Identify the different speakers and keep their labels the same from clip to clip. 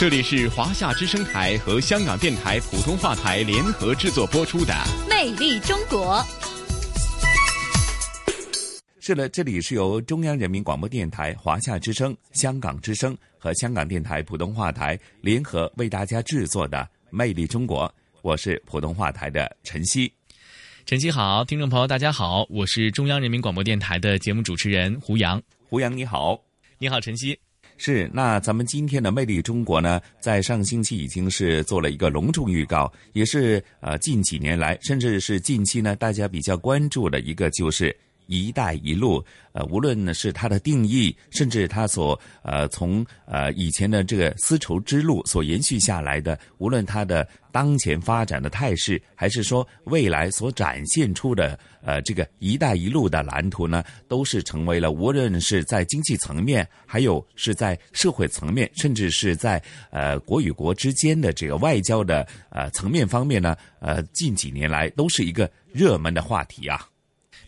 Speaker 1: 这里是华夏之声台和香港电台普通话台联合制作播出的《
Speaker 2: 魅力中国》。
Speaker 3: 是的，这里是由中央人民广播电台、华夏之声、香港之声和香港电台普通话台联合为大家制作的《魅力中国》。我是普通话台的陈曦。
Speaker 4: 晨曦好，听众朋友大家好，我是中央人民广播电台的节目主持人胡杨。
Speaker 3: 胡杨你好，
Speaker 4: 你好晨曦。
Speaker 3: 是，那咱们今天的《魅力中国》呢，在上星期已经是做了一个隆重预告，也是呃近几年来，甚至是近期呢，大家比较关注的一个就是“一带一路”。呃，无论是它的定义，甚至它所呃从呃以前的这个丝绸之路所延续下来的，无论它的当前发展的态势，还是说未来所展现出的呃这个“一带一路”的蓝图呢，都是成为了无论是在经济层面，还有是在社会层面，甚至是在呃国与国之间的这个外交的呃层面方面呢，呃近几年来都是一个热门的话题啊。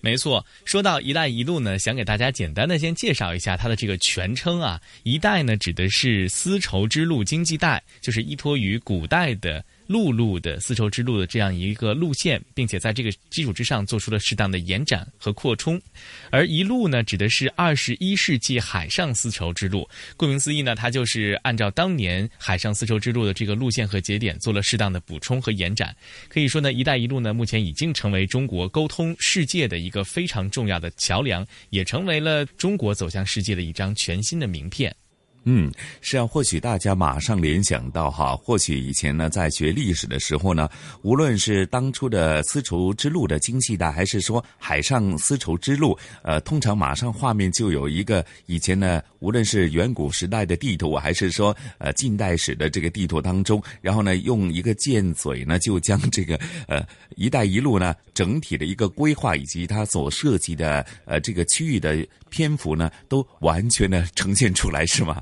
Speaker 4: 没错，说到“一带一路”呢，想给大家简单的先介绍一下它的这个全称啊。一带呢，指的是丝绸之路经济带，就是依托于古代的。陆路的丝绸之路的这样一个路线，并且在这个基础之上做出了适当的延展和扩充，而一路呢，指的是二十一世纪海上丝绸之路。顾名思义呢，它就是按照当年海上丝绸之路的这个路线和节点做了适当的补充和延展。可以说呢，“一带一路”呢，目前已经成为中国沟通世界的一个非常重要的桥梁，也成为了中国走向世界的一张全新的名片。
Speaker 3: 嗯，是啊，或许大家马上联想到哈，或许以前呢，在学历史的时候呢，无论是当初的丝绸之路的经济带，还是说海上丝绸之路，呃，通常马上画面就有一个以前呢，无论是远古时代的地图，还是说呃近代史的这个地图当中，然后呢，用一个箭嘴呢，就将这个呃“一带一路”呢整体的一个规划以及它所涉及的呃这个区域的篇幅呢，都完全的呈现出来，是吗？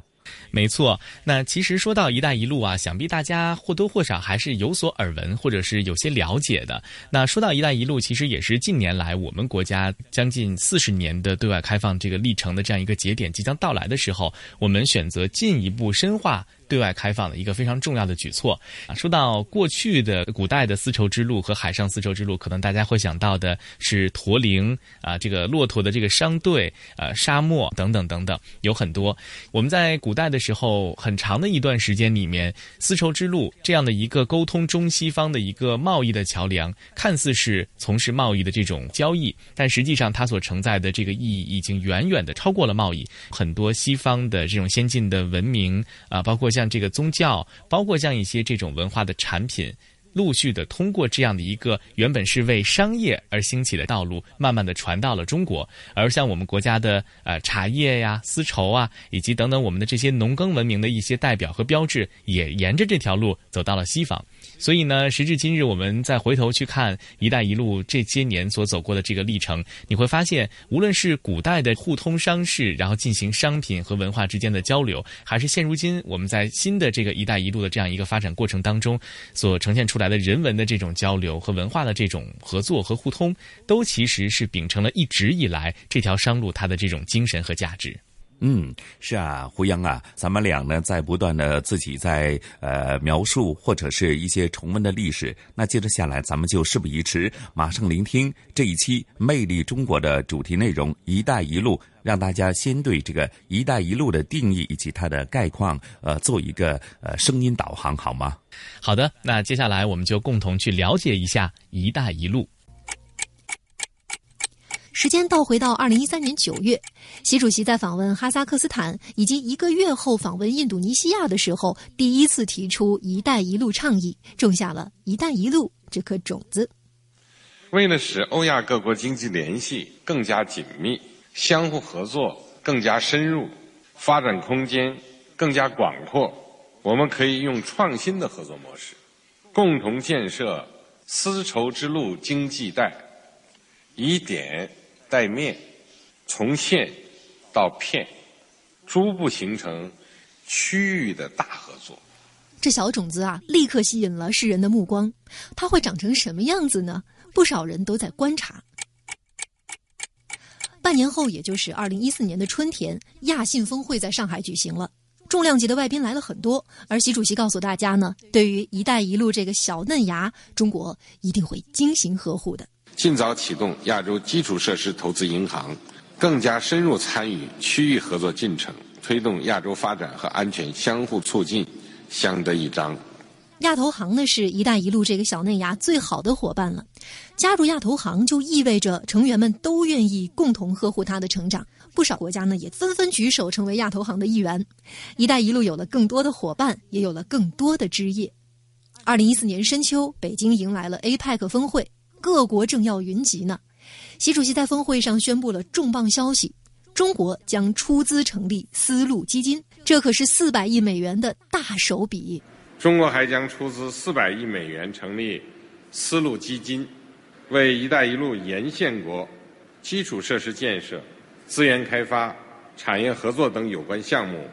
Speaker 4: 没错，那其实说到“一带一路”啊，想必大家或多或少还是有所耳闻，或者是有些了解的。那说到“一带一路”，其实也是近年来我们国家将近四十年的对外开放这个历程的这样一个节点即将到来的时候，我们选择进一步深化。对外开放的一个非常重要的举措啊！说到过去的古代的丝绸之路和海上丝绸之路，可能大家会想到的是驼铃啊，这个骆驼的这个商队，啊，沙漠等等等等，有很多。我们在古代的时候，很长的一段时间里面，丝绸之路这样的一个沟通中西方的一个贸易的桥梁，看似是从事贸易的这种交易，但实际上它所承载的这个意义已经远远的超过了贸易。很多西方的这种先进的文明啊，包括像像这个宗教，包括像一些这种文化的产品，陆续的通过这样的一个原本是为商业而兴起的道路，慢慢的传到了中国。而像我们国家的呃茶叶呀、丝绸啊，以及等等我们的这些农耕文明的一些代表和标志，也沿着这条路走到了西方。所以呢，时至今日，我们再回头去看“一带一路”这些年所走过的这个历程，你会发现，无论是古代的互通商事，然后进行商品和文化之间的交流，还是现如今我们在新的这个“一带一路”的这样一个发展过程当中所呈现出来的人文的这种交流和文化的这种合作和互通，都其实是秉承了一直以来这条商路它的这种精神和价值。
Speaker 3: 嗯，是啊，胡杨啊，咱们俩呢在不断的自己在呃描述或者是一些重温的历史。那接着下来，咱们就事不宜迟，马上聆听这一期《魅力中国》的主题内容“一带一路”，让大家先对这个“一带一路”的定义以及它的概况，呃，做一个呃声音导航，好吗？
Speaker 4: 好的，那接下来我们就共同去了解一下“一带一路”。
Speaker 5: 时间倒回到二零一三年九月，习主席在访问哈萨克斯坦以及一个月后访问印度尼西亚的时候，第一次提出“一带一路”倡议，种下了一带一路这颗种子。
Speaker 6: 为了使欧亚各国经济联系更加紧密，相互合作更加深入，发展空间更加广阔，我们可以用创新的合作模式，共同建设丝绸之路经济带，以点带面，从线到片，逐步形成区域的大合作。
Speaker 5: 这小种子啊，立刻吸引了世人的目光。它会长成什么样子呢？不少人都在观察。半年后，也就是二零一四年的春天，亚信峰会在上海举行了。重量级的外宾来了很多，而习主席告诉大家呢，对于“一带一路”这个小嫩芽，中国一定会精心呵护的。
Speaker 6: 尽早启动亚洲基础设施投资银行，更加深入参与区域合作进程，推动亚洲发展和安全相互促进，相得益彰。
Speaker 5: 亚投行呢是一带一路这个小嫩芽最好的伙伴了，加入亚投行就意味着成员们都愿意共同呵护它的成长。不少国家呢也纷纷举手成为亚投行的一员，一带一路有了更多的伙伴，也有了更多的枝叶。二零一四年深秋，北京迎来了 APEC 峰会，各国政要云集呢。习主席在峰会上宣布了重磅消息：中国将出资成立丝路基金，这可是四百亿美元的大手笔。
Speaker 6: 中国还将出资四百亿美元成立丝路基金，为“一带一路”沿线国基础设施建设、资源开发、产业合作等有关项目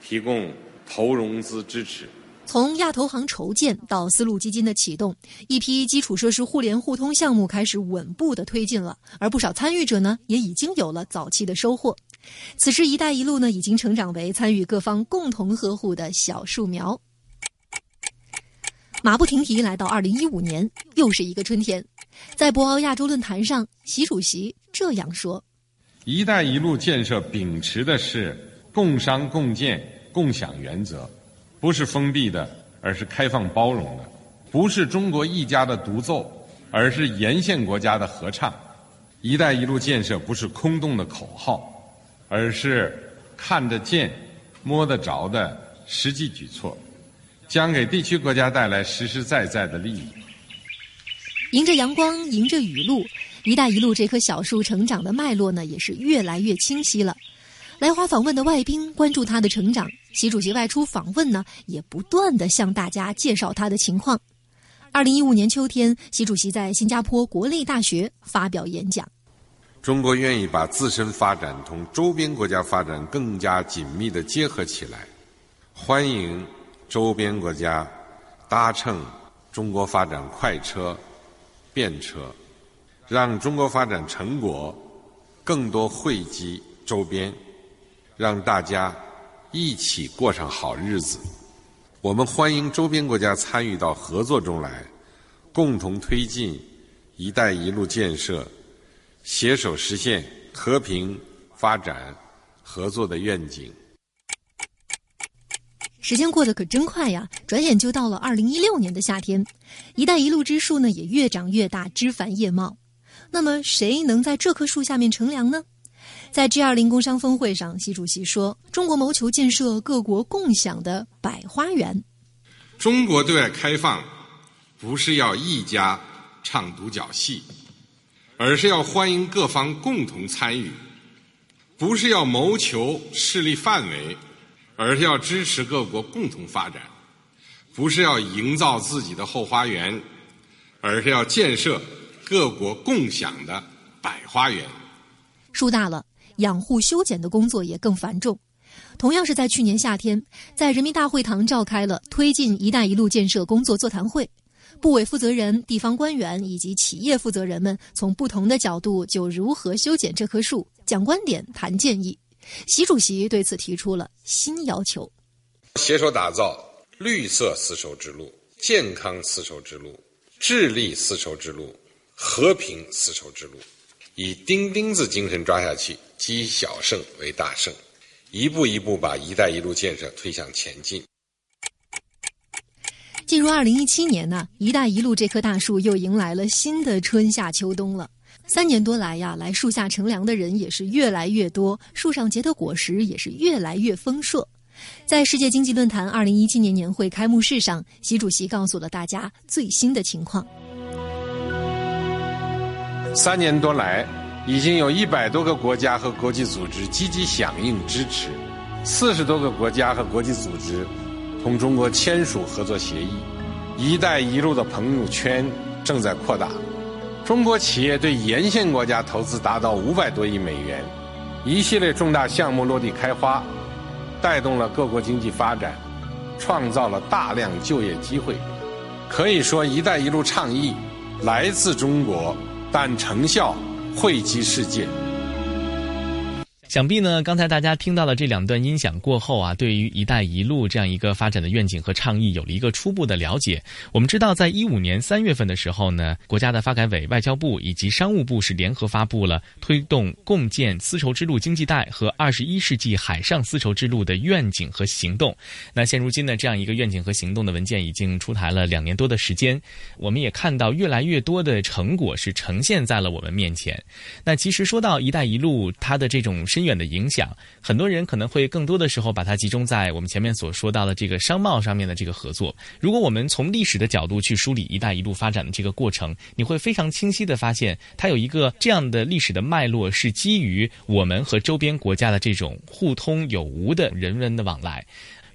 Speaker 6: 提供投融资支持。
Speaker 5: 从亚投行筹建到丝路基金的启动，一批基础设施互联互通项目开始稳步的推进了，而不少参与者呢，也已经有了早期的收获。此时，“一带一路”呢，已经成长为参与各方共同呵护的小树苗。马不停蹄来到二零一五年，又是一个春天，在博鳌亚洲论坛上，习主席这样说：“
Speaker 6: 一带一路建设秉持的是共商共建共享原则，不是封闭的，而是开放包容的；不是中国一家的独奏，而是沿线国家的合唱。一带一路建设不是空洞的口号，而是看得见、摸得着的实际举措。”将给地区国家带来实实在在的利益。
Speaker 5: 迎着阳光，迎着雨露，“一带一路”这棵小树成长的脉络呢，也是越来越清晰了。来华访问的外宾关注它的成长，习主席外出访问呢，也不断的向大家介绍他的情况。二零一五年秋天，习主席在新加坡国立大学发表演讲：“
Speaker 6: 中国愿意把自身发展同周边国家发展更加紧密的结合起来，欢迎。”周边国家搭乘中国发展快车、便车，让中国发展成果更多惠及周边，让大家一起过上好日子。我们欢迎周边国家参与到合作中来，共同推进“一带一路”建设，携手实现和平发展、合作的愿景。
Speaker 5: 时间过得可真快呀，转眼就到了二零一六年的夏天，“一带一路”之树呢也越长越大，枝繁叶茂。那么，谁能在这棵树下面乘凉呢？在 G 二零工商峰会上，习主席说：“中国谋求建设各国共享的百花园。
Speaker 6: 中国对外开放，不是要一家唱独角戏，而是要欢迎各方共同参与；不是要谋求势力范围。”而是要支持各国共同发展，不是要营造自己的后花园，而是要建设各国共享的百花园。
Speaker 5: 树大了，养护修剪的工作也更繁重。同样是在去年夏天，在人民大会堂召开了推进“一带一路”建设工作座谈会，部委负责人、地方官员以及企业负责人们从不同的角度就如何修剪这棵树讲观点、谈建议。习主席对此提出了新要求：
Speaker 6: 携手打造绿色丝绸之路、健康丝绸之路、智力丝绸之路、和平丝绸之路，以钉钉子精神抓下去，积小胜为大胜，一步一步把“一带一路”建设推向前进。
Speaker 5: 进入二零一七年呢，“一带一路”这棵大树又迎来了新的春夏秋冬了。三年多来呀，来树下乘凉的人也是越来越多，树上结的果实也是越来越丰硕。在世界经济论坛二零一七年年会开幕式上，习主席告诉了大家最新的情况。
Speaker 6: 三年多来，已经有一百多个国家和国际组织积极响应支持，四十多个国家和国际组织同中国签署合作协议，“一带一路”的朋友圈正在扩大。中国企业对沿线国家投资达到五百多亿美元，一系列重大项目落地开花，带动了各国经济发展，创造了大量就业机会。可以说，“一带一路”倡议来自中国，但成效惠及世界。
Speaker 4: 想必呢，刚才大家听到了这两段音响过后啊，对于“一带一路”这样一个发展的愿景和倡议有了一个初步的了解。我们知道，在一五年三月份的时候呢，国家的发改委、外交部以及商务部是联合发布了推动共建丝绸之路经济带和二十一世纪海上丝绸之路的愿景和行动。那现如今呢，这样一个愿景和行动的文件已经出台了两年多的时间，我们也看到越来越多的成果是呈现在了我们面前。那其实说到“一带一路”，它的这种深远的影响，很多人可能会更多的时候把它集中在我们前面所说到的这个商贸上面的这个合作。如果我们从历史的角度去梳理“一带一路”发展的这个过程，你会非常清晰的发现，它有一个这样的历史的脉络，是基于我们和周边国家的这种互通有无的人文的往来。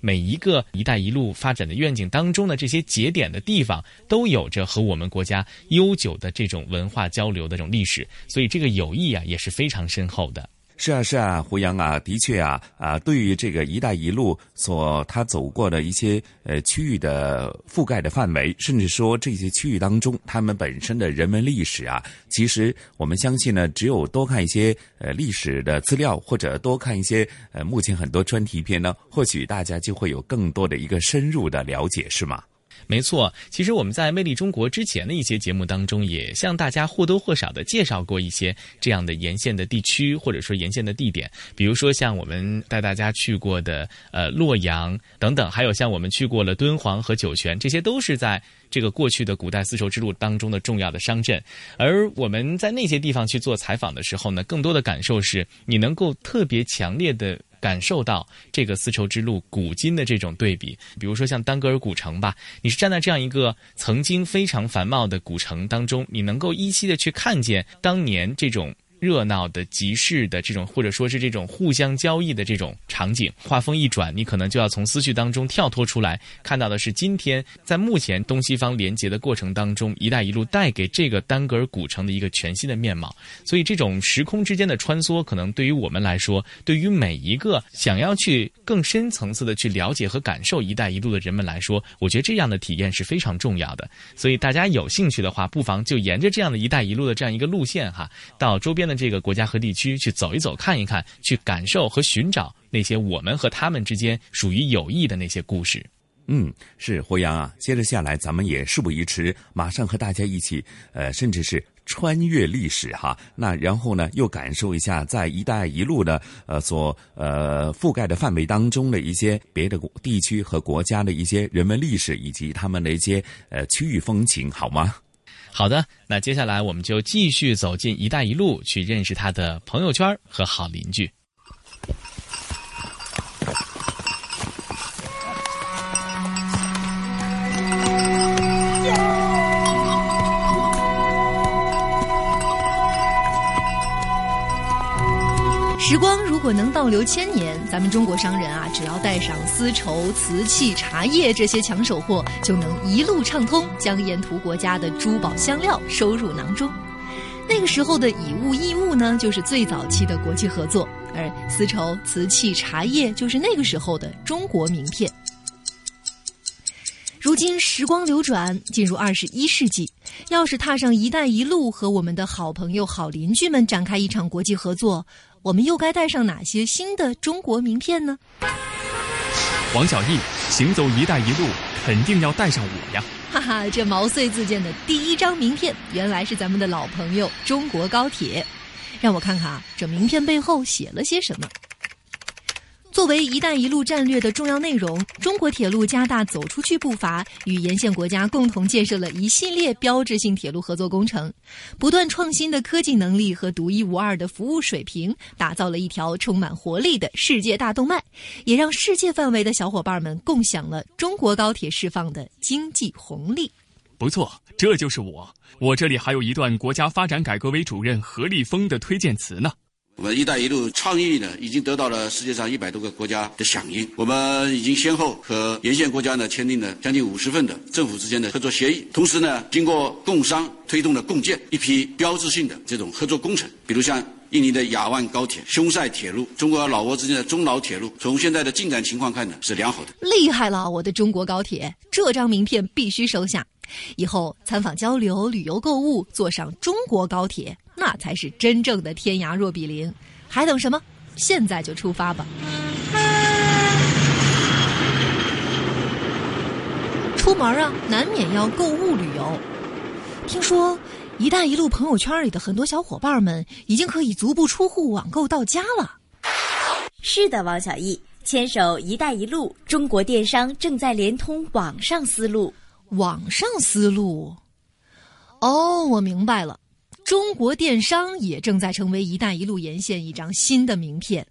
Speaker 4: 每一个“一带一路”发展的愿景当中的这些节点的地方，都有着和我们国家悠久的这种文化交流的这种历史，所以这个友谊啊也是非常深厚的。
Speaker 3: 是啊，是啊，胡杨啊，的确啊，啊，对于这个“一带一路”所他走过的一些呃区域的覆盖的范围，甚至说这些区域当中他们本身的人文历史啊，其实我们相信呢，只有多看一些呃历史的资料，或者多看一些呃目前很多专题片呢，或许大家就会有更多的一个深入的了解，是吗？
Speaker 4: 没错，其实我们在《魅力中国》之前的一些节目当中，也向大家或多或少的介绍过一些这样的沿线的地区，或者说沿线的地点，比如说像我们带大家去过的呃洛阳等等，还有像我们去过了敦煌和酒泉，这些都是在这个过去的古代丝绸之路当中的重要的商镇。而我们在那些地方去做采访的时候呢，更多的感受是你能够特别强烈的。感受到这个丝绸之路古今的这种对比，比如说像丹格尔古城吧，你是站在这样一个曾经非常繁茂的古城当中，你能够依稀的去看见当年这种。热闹的集市的这种，或者说是这种互相交易的这种场景，画风一转，你可能就要从思绪当中跳脱出来，看到的是今天在目前东西方连接的过程当中，“一带一路”带给这个丹格尔古城的一个全新的面貌。所以，这种时空之间的穿梭，可能对于我们来说，对于每一个想要去更深层次的去了解和感受“一带一路”的人们来说，我觉得这样的体验是非常重要的。所以，大家有兴趣的话，不妨就沿着这样的一带一路的这样一个路线哈，到周边。的这个国家和地区去走一走、看一看，去感受和寻找那些我们和他们之间属于友谊的那些故事。
Speaker 3: 嗯，是胡杨啊。接着下来，咱们也事不宜迟，马上和大家一起，呃，甚至是穿越历史哈。那然后呢，又感受一下在“一带一路”的呃所呃覆盖的范围当中的一些别的地区和国家的一些人文历史以及他们的一些呃区域风情，好吗？
Speaker 4: 好的，那接下来我们就继续走进“一带一路”，去认识他的朋友圈和好邻居。
Speaker 5: 时光如果能倒流千年，咱们中国商人啊，只要带上丝绸、瓷器、茶叶这些抢手货，就能一路畅通，将沿途国家的珠宝香料收入囊中。那个时候的以物易物呢，就是最早期的国际合作，而丝绸、瓷器、茶叶就是那个时候的中国名片。如今时光流转，进入二十一世纪，要是踏上“一带一路”，和我们的好朋友、好邻居们展开一场国际合作。我们又该带上哪些新的中国名片呢？
Speaker 7: 王小艺，行走“一带一路”，肯定要带上我呀！
Speaker 5: 哈哈，这毛遂自荐的第一张名片，原来是咱们的老朋友中国高铁。让我看看啊，这名片背后写了些什么。作为“一带一路”战略的重要内容，中国铁路加大走出去步伐，与沿线国家共同建设了一系列标志性铁路合作工程，不断创新的科技能力和独一无二的服务水平，打造了一条充满活力的世界大动脉，也让世界范围的小伙伴们共享了中国高铁释放的经济红利。
Speaker 7: 不错，这就是我。我这里还有一段国家发展改革委主任何立峰的推荐词呢。
Speaker 8: 我们“一带一路”倡议呢，已经得到了世界上一百多个国家的响应。我们已经先后和沿线国家呢签订了将近五十份的政府之间的合作协议，同时呢，经过共商推动了共建一批标志性的这种合作工程，比如像印尼的雅万高铁、匈塞铁路，中国和老挝之间的中老铁路。从现在的进展情况看呢，是良好的。
Speaker 5: 厉害了，我的中国高铁！这张名片必须收下。以后参访交流、旅游购物，坐上中国高铁，那才是真正的天涯若比邻。还等什么？现在就出发吧！出门啊，难免要购物旅游。听说“一带一路”朋友圈里的很多小伙伴们，已经可以足不出户网购到家了。
Speaker 9: 是的，王小艺，牵手“一带一路”，中国电商正在连通网上思路。
Speaker 5: 网上思路，哦，我明白了。中国电商也正在成为“一带一路”沿线一张新的名片。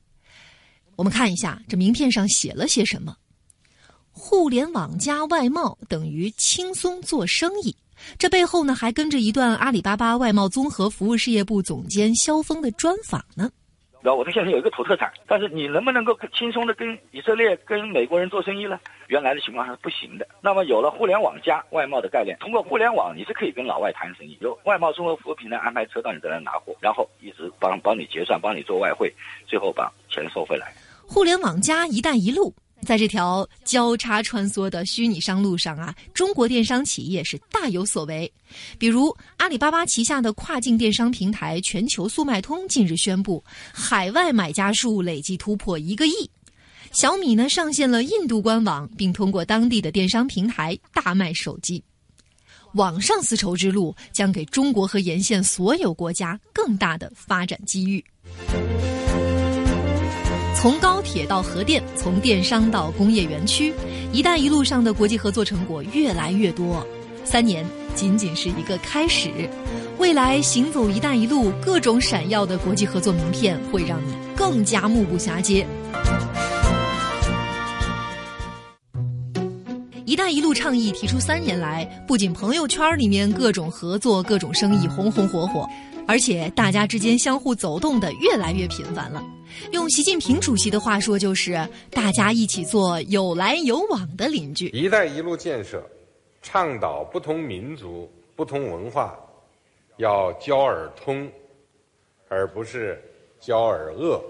Speaker 5: 我们看一下这名片上写了些什么：“互联网加外贸等于轻松做生意。”这背后呢，还跟着一段阿里巴巴外贸综合服务事业部总监肖峰的专访呢。
Speaker 10: 然后我们现在有一个土特产，但是你能不能够轻松的跟以色列、跟美国人做生意呢？原来的情况还是不行的。那么有了互联网加外贸的概念，通过互联网你是可以跟老外谈生意，由外贸综合服务平台安排车到你这来拿货，然后一直帮帮你结算，帮你做外汇，最后把钱收回来。
Speaker 5: 互联网加“一带一路”。在这条交叉穿梭的虚拟商路上啊，中国电商企业是大有所为。比如阿里巴巴旗下的跨境电商平台全球速卖通近日宣布，海外买家数累计突破一个亿。小米呢上线了印度官网，并通过当地的电商平台大卖手机。网上丝绸之路将给中国和沿线所有国家更大的发展机遇。从高铁到核电，从电商到工业园区，“一带一路”上的国际合作成果越来越多。三年仅仅是一个开始，未来行走“一带一路”，各种闪耀的国际合作名片会让你更加目不暇接。“一带一路”倡议提出三年来，不仅朋友圈里面各种合作、各种生意红红火火，而且大家之间相互走动的越来越频繁了。用习近平主席的话说，就是大家一起做有来有往的邻居。
Speaker 6: “一带一路”建设倡导不同民族、不同文化要交而通，而不是交而恶。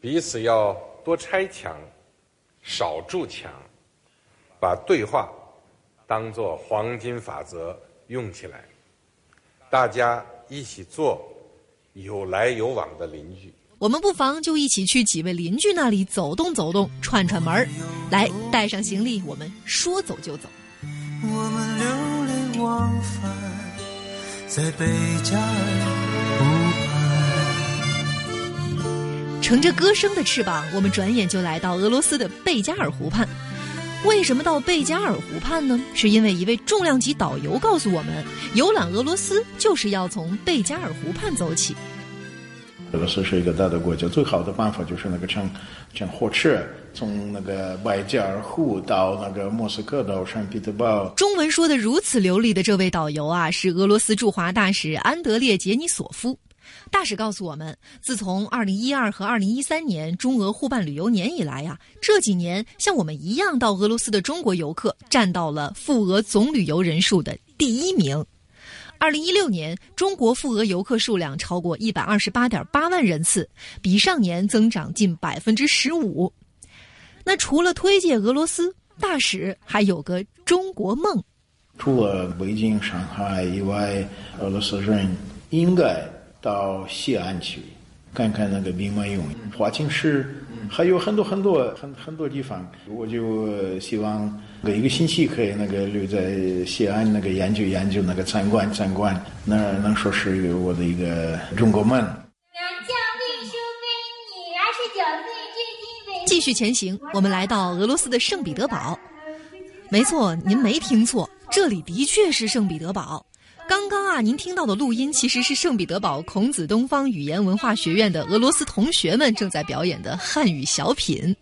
Speaker 6: 彼此要多拆墙，少筑墙，把对话当做黄金法则用起来。大家一起做有来有往的邻居。
Speaker 5: 我们不妨就一起去几位邻居那里走动走动，串串门儿。来，带上行李，我们说走就走。我们流连忘返在贝加尔湖畔。乘着歌声的翅膀，我们转眼就来到俄罗斯的贝加尔湖畔。为什么到贝加尔湖畔呢？是因为一位重量级导游告诉我们，游览俄罗斯就是要从贝加尔湖畔走起。
Speaker 11: 俄罗斯是一个大的国家，最好的办法就是那个乘乘火车从那个贝加尔湖到那个莫斯科到圣彼得堡。
Speaker 5: 中文说的如此流利的这位导游啊，是俄罗斯驻华大使安德烈杰尼索夫。大使告诉我们，自从2012和2013年中俄互办旅游年以来呀，这几年像我们一样到俄罗斯的中国游客占到了赴俄总旅游人数的第一名。二零一六年，中国赴俄游客数量超过一百二十八点八万人次，比上年增长近百分之十五。那除了推介俄罗斯，大使还有个中国梦。
Speaker 11: 除了北京、上海以外，俄罗斯人应该到西安去看看那个兵马俑、华清池，还有很多很多很很多地方。我就希望。一个星期可以那个留在西安那个研究研究那个参观参观，那能说是我的一个中国梦。
Speaker 5: 继续前行，我们来到俄罗斯的圣彼得堡。没错，您没听错，这里的确是圣彼得堡。刚刚啊，您听到的录音其实是圣彼得堡孔子东方语言文化学院的俄罗斯同学们正在表演的汉语小品。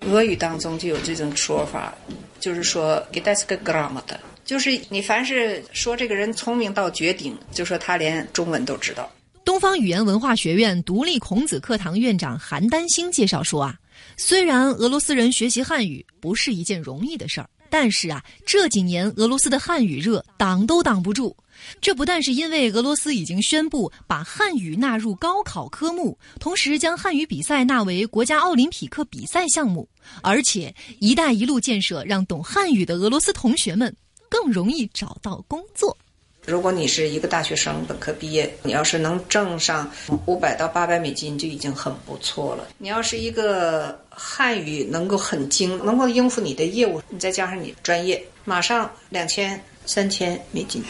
Speaker 12: 俄语当中就有这种说法。就是说给 d e s k g r a m m 的，就是你凡是说这个人聪明到绝顶，就说他连中文都知道。
Speaker 5: 东东方语言文化学院独立孔子课堂院长韩丹星介绍说啊，虽然俄罗斯人学习汉语不是一件容易的事儿，但是啊，这几年俄罗斯的汉语热挡都挡不住。这不但是因为俄罗斯已经宣布把汉语纳入高考科目，同时将汉语比赛纳为国家奥林匹克比赛项目，而且“一带一路”建设让懂汉语的俄罗斯同学们更容易找到工作。
Speaker 12: 如果你是一个大学生，本科毕业，你要是能挣上五百到八百美金，就已经很不错了。你要是一个汉语能够很精，能够应付你的业务，你再加上你专业，马上两千。三千美金。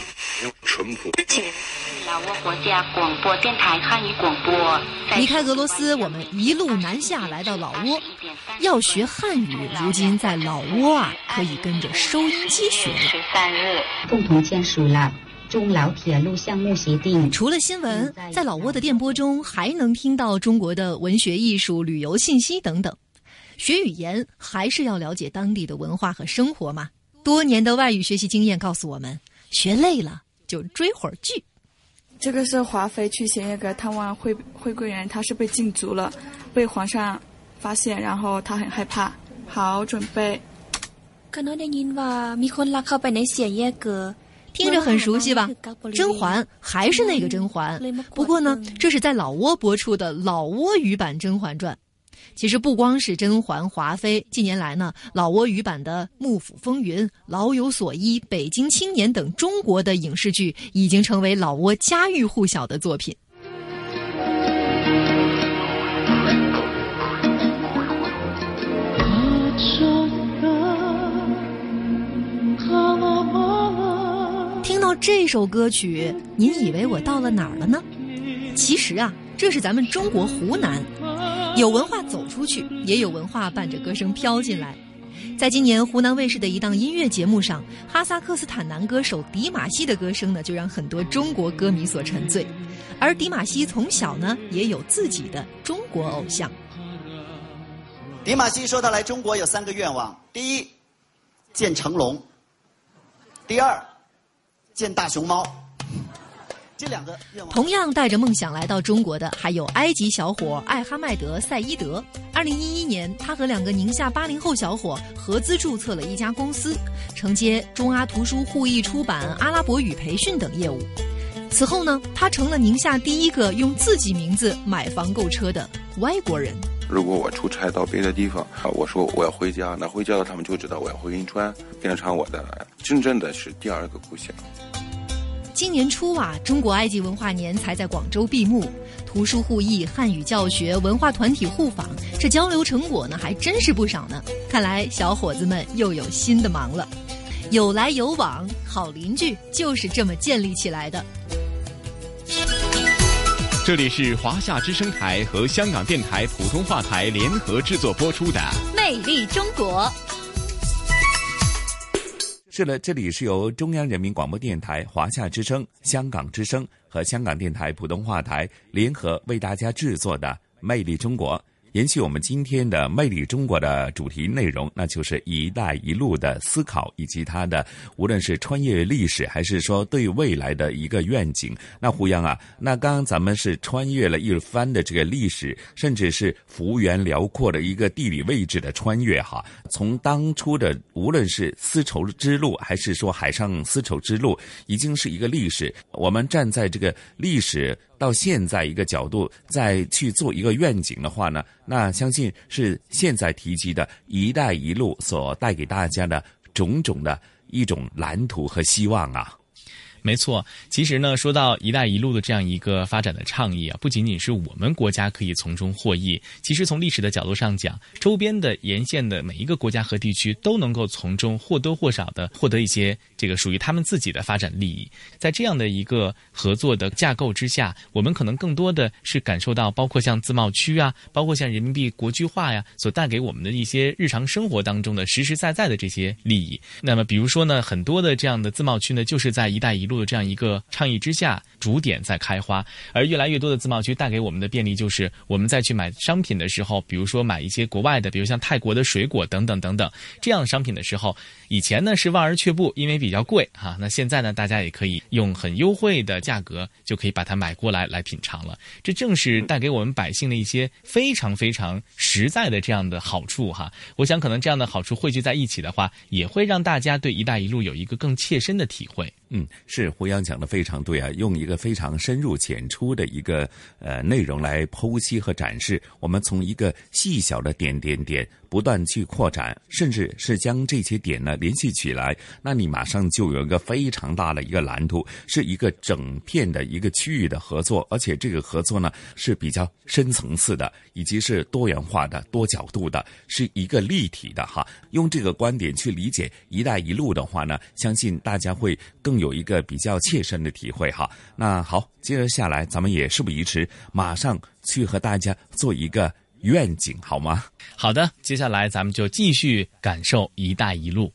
Speaker 12: 淳朴。
Speaker 5: 老挝国家广播电台汉语广播。离开俄罗斯，我们一路南下来到老挝，要学汉语。如今在老挝啊，可以跟着收音机学。十三日，共同签署了中老铁路项目协定。除了新闻，在老挝的电波中还能听到中国的文学艺术、旅游信息等等。学语言还是要了解当地的文化和生活嘛。多年的外语学习经验告诉我们，学累了就追会儿剧。
Speaker 13: 这个是华妃去咸业阁探望惠惠贵人，她是被禁足了，被皇上发现，然后她很害怕。好，准备。
Speaker 5: 听着很熟悉吧？甄嬛还是那个甄嬛，不过呢，这是在老挝播出的老挝语版《甄嬛传》。其实不光是甄嬛、华妃，近年来呢，老挝语版的《幕府风云》《老有所依》《北京青年》等中国的影视剧，已经成为老挝家喻户晓的作品。听到这首歌曲，您以为我到了哪儿了呢？其实啊，这是咱们中国湖南。有文化走出去，也有文化伴着歌声飘进来。在今年湖南卫视的一档音乐节目上，哈萨克斯坦男歌手迪玛希的歌声呢，就让很多中国歌迷所沉醉。而迪玛希从小呢，也有自己的中国偶像。
Speaker 14: 迪玛希说他来中国有三个愿望：第一，见成龙；第二，见大熊猫。这两个
Speaker 5: 同样带着梦想来到中国的，还有埃及小伙艾哈迈德·赛伊德。二零一一年，他和两个宁夏八零后小伙合资注册了一家公司，承接中阿图书互译出版、阿拉伯语培训等业务。此后呢，他成了宁夏第一个用自己名字买房购车的外国人。
Speaker 15: 如果我出差到别的地方，我说我要回家，那回家了他们就知道我要回银川，变成我的真正的是第二个故乡。
Speaker 5: 今年初啊，中国埃及文化年才在广州闭幕，图书互译、汉语教学、文化团体互访，这交流成果呢还真是不少呢。看来小伙子们又有新的忙了，有来有往，好邻居就是这么建立起来的。
Speaker 1: 这里是华夏之声台和香港电台普通话台联合制作播出的《
Speaker 2: 魅力中国》。
Speaker 3: 是的，这里是由中央人民广播电台、华夏之声、香港之声和香港电台普通话台联合为大家制作的《魅力中国》。延续我们今天的《魅力中国》的主题内容，那就是“一带一路”的思考以及它的无论是穿越历史，还是说对未来的一个愿景。那胡杨啊，那刚刚咱们是穿越了一番的这个历史，甚至是幅员辽阔的一个地理位置的穿越哈。从当初的无论是丝绸之路，还是说海上丝绸之路，已经是一个历史。我们站在这个历史。到现在一个角度再去做一个愿景的话呢，那相信是现在提及的一带一路所带给大家的种种的一种蓝图和希望啊。
Speaker 4: 没错，其实呢，说到“一带一路”的这样一个发展的倡议啊，不仅仅是我们国家可以从中获益，其实从历史的角度上讲，周边的沿线的每一个国家和地区都能够从中或多或少的获得一些这个属于他们自己的发展利益。在这样的一个合作的架构之下，我们可能更多的是感受到，包括像自贸区啊，包括像人民币国际化呀，所带给我们的一些日常生活当中的实实在在的这些利益。那么，比如说呢，很多的这样的自贸区呢，就是在“一带一路”。路的这样一个倡议之下，逐点在开花。而越来越多的自贸区带给我们的便利，就是我们再去买商品的时候，比如说买一些国外的，比如像泰国的水果等等等等这样的商品的时候，以前呢是望而却步，因为比较贵哈。那现在呢，大家也可以用很优惠的价格就可以把它买过来来品尝了。这正是带给我们百姓的一些非常非常实在的这样的好处哈。我想可能这样的好处汇聚在一起的话，也会让大家对“一带一路”有一个更切身的体会。
Speaker 3: 嗯，是胡杨讲的非常对啊，用一个非常深入浅出的一个呃内容来剖析和展示。我们从一个细小的点点点不断去扩展，甚至是将这些点呢联系起来，那你马上就有一个非常大的一个蓝图，是一个整片的一个区域的合作，而且这个合作呢是比较深层次的，以及是多元化的、多角度的，是一个立体的哈。用这个观点去理解“一带一路”的话呢，相信大家会更有一个比较切身的体会哈。那好，接着下来咱们也事不宜迟，马上去和大家做一个愿景好吗？
Speaker 4: 好的，接下来咱们就继续感受“一带一路”。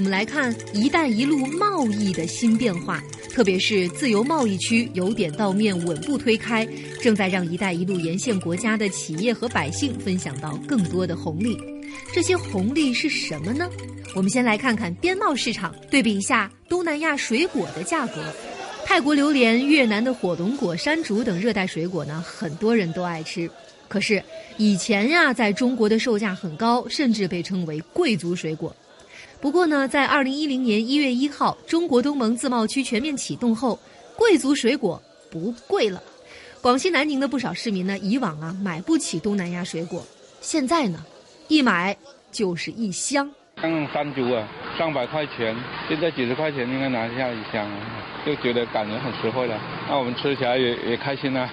Speaker 5: 我们来看“一带一路”贸易的新变化，特别是自由贸易区由点到面稳步推开，正在让“一带一路”沿线国家的企业和百姓分享到更多的红利。这些红利是什么呢？我们先来看看边贸市场，对比一下东南亚水果的价格。泰国榴莲、越南的火龙果、山竹等热带水果呢，很多人都爱吃。可是以前呀，在中国的售价很高，甚至被称为贵族水果。不过呢，在二零一零年一月一号，中国东盟自贸区全面启动后，贵族水果不贵了。广西南宁的不少市民呢，以往啊买不起东南亚水果，现在呢，一买就是一箱。
Speaker 16: 像山竹啊，上百块钱，现在几十块钱应该拿下一箱，就觉得感觉很实惠了。那我们吃起来也也开心啊。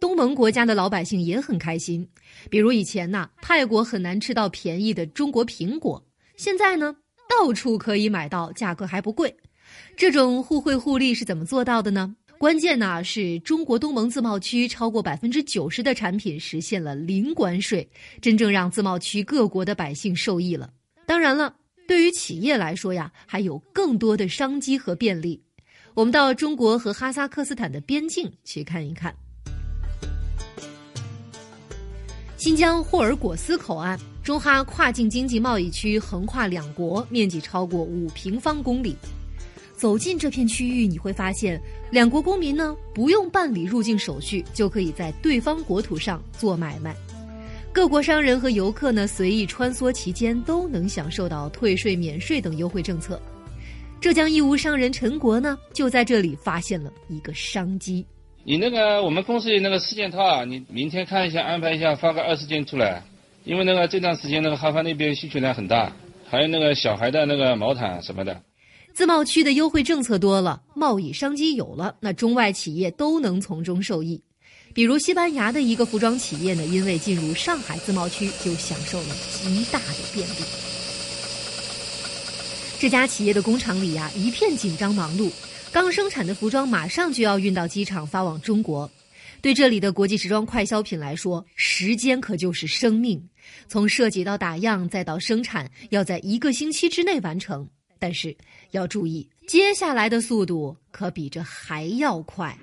Speaker 5: 东盟国家的老百姓也很开心，比如以前呐，泰国很难吃到便宜的中国苹果，现在呢，到处可以买到，价格还不贵。这种互惠互利是怎么做到的呢？关键呢是中国东盟自贸区超过百分之九十的产品实现了零关税，真正让自贸区各国的百姓受益了。当然了，对于企业来说呀，还有更多的商机和便利。我们到中国和哈萨克斯坦的边境去看一看。新疆霍尔果斯口岸，中哈跨境经济贸易区横跨两国，面积超过五平方公里。走进这片区域，你会发现，两国公民呢不用办理入境手续，就可以在对方国土上做买卖。各国商人和游客呢随意穿梭其间，都能享受到退税、免税等优惠政策。浙江义乌商人陈国呢就在这里发现了一个商机。
Speaker 16: 你那个我们公司里那个四件套啊，你明天看一下，安排一下，发个二十件出来。因为那个这段时间那个哈发那边需求量很大，还有那个小孩的那个毛毯什么的。
Speaker 5: 自贸区的优惠政策多了，贸易商机有了，那中外企业都能从中受益。比如西班牙的一个服装企业呢，因为进入上海自贸区，就享受了极大的便利。这家企业的工厂里呀，一片紧张忙碌。刚生产的服装马上就要运到机场发往中国，对这里的国际时装快消品来说，时间可就是生命。从设计到打样再到生产，要在一个星期之内完成。但是要注意，接下来的速度可比这还要快。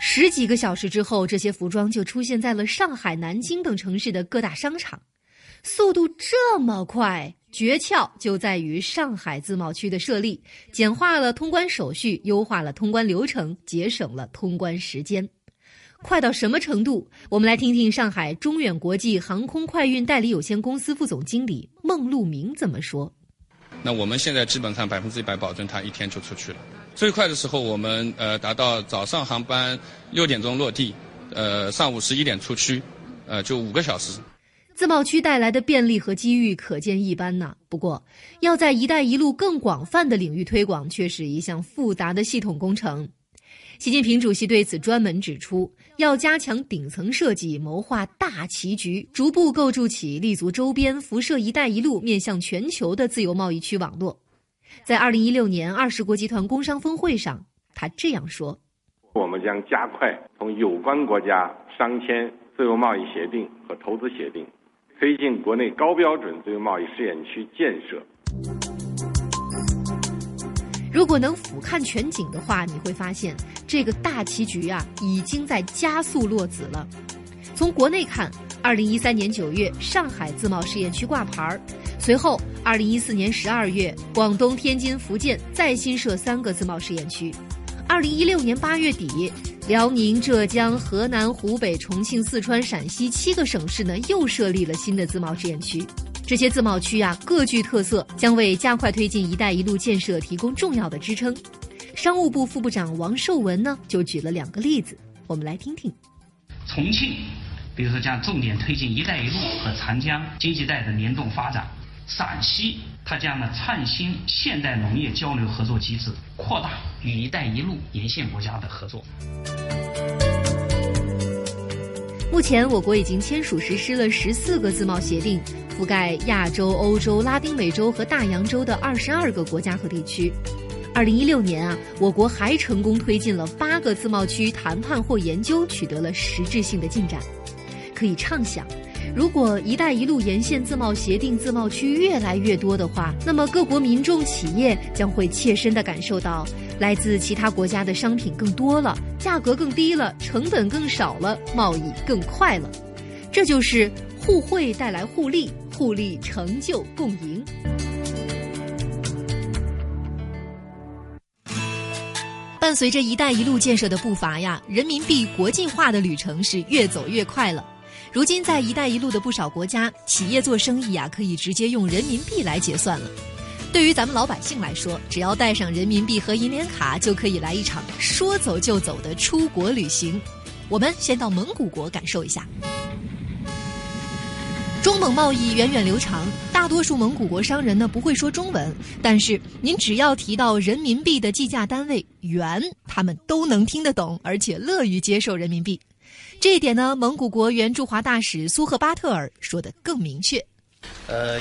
Speaker 5: 十几个小时之后，这些服装就出现在了上海、南京等城市的各大商场。速度这么快，诀窍就在于上海自贸区的设立，简化了通关手续，优化了通关流程，节省了通关时间。快到什么程度？我们来听听上海中远国际航空快运代理有限公司副总经理孟路明怎么说。
Speaker 17: 那我们现在基本上百分之一百保证它一天就出去了。最快的时候，我们呃达到早上航班六点钟落地，呃上午十一点出区，呃就五个小时。
Speaker 5: 自贸区带来的便利和机遇可见一斑呐。不过，要在“一带一路”更广泛的领域推广，却是一项复杂的系统工程。习近平主席对此专门指出，要加强顶层设计，谋划大棋局，逐步构筑起立足周边、辐射“一带一路”面向全球的自由贸易区网络。在二零一六年二十国集团工商峰会上，他这样说：“
Speaker 6: 我们将加快同有关国家商签自由贸易协定和投资协定，推进国内高标准自由贸易试验区建设。
Speaker 5: 如果能俯瞰全景的话，你会发现这个大棋局啊，已经在加速落子了。从国内看，二零一三年九月，上海自贸试验区挂牌儿，随后二零一四年十二月，广东、天津、福建再新设三个自贸试验区。二零一六年八月底，辽宁、浙江、河南、湖北、重庆、四川、陕西七个省市呢，又设立了新的自贸试验区。这些自贸区啊，各具特色，将为加快推进“一带一路”建设提供重要的支撑。商务部副部长王受文呢，就举了两个例子，我们来听听。
Speaker 18: 重庆，比如说将重点推进“一带一路”和长江经济带的联动发展；陕西，它将呢创新现代农业交流合作机制，扩大与“一带一路”沿线国家的合作。
Speaker 5: 目前，我国已经签署实施了十四个自贸协定。覆盖亚洲、欧洲、拉丁美洲和大洋洲的二十二个国家和地区。二零一六年啊，我国还成功推进了八个自贸区谈判或研究，取得了实质性的进展。可以畅想，如果“一带一路”沿线自贸协定自贸区越来越多的话，那么各国民众企业将会切身地感受到，来自其他国家的商品更多了，价格更低了，成本更少了，贸易更快了。这就是互惠带来互利。互利成就共赢。伴随着“一带一路”建设的步伐呀，人民币国际化的旅程是越走越快了。如今，在“一带一路”的不少国家，企业做生意呀，可以直接用人民币来结算了。对于咱们老百姓来说，只要带上人民币和银联卡，就可以来一场说走就走的出国旅行。我们先到蒙古国感受一下。中蒙贸易源远流长，大多数蒙古国商人呢不会说中文，但是您只要提到人民币的计价单位元，他们都能听得懂，而且乐于接受人民币。这一点呢，蒙古国原驻华大使苏赫巴特尔说的更明确。呃，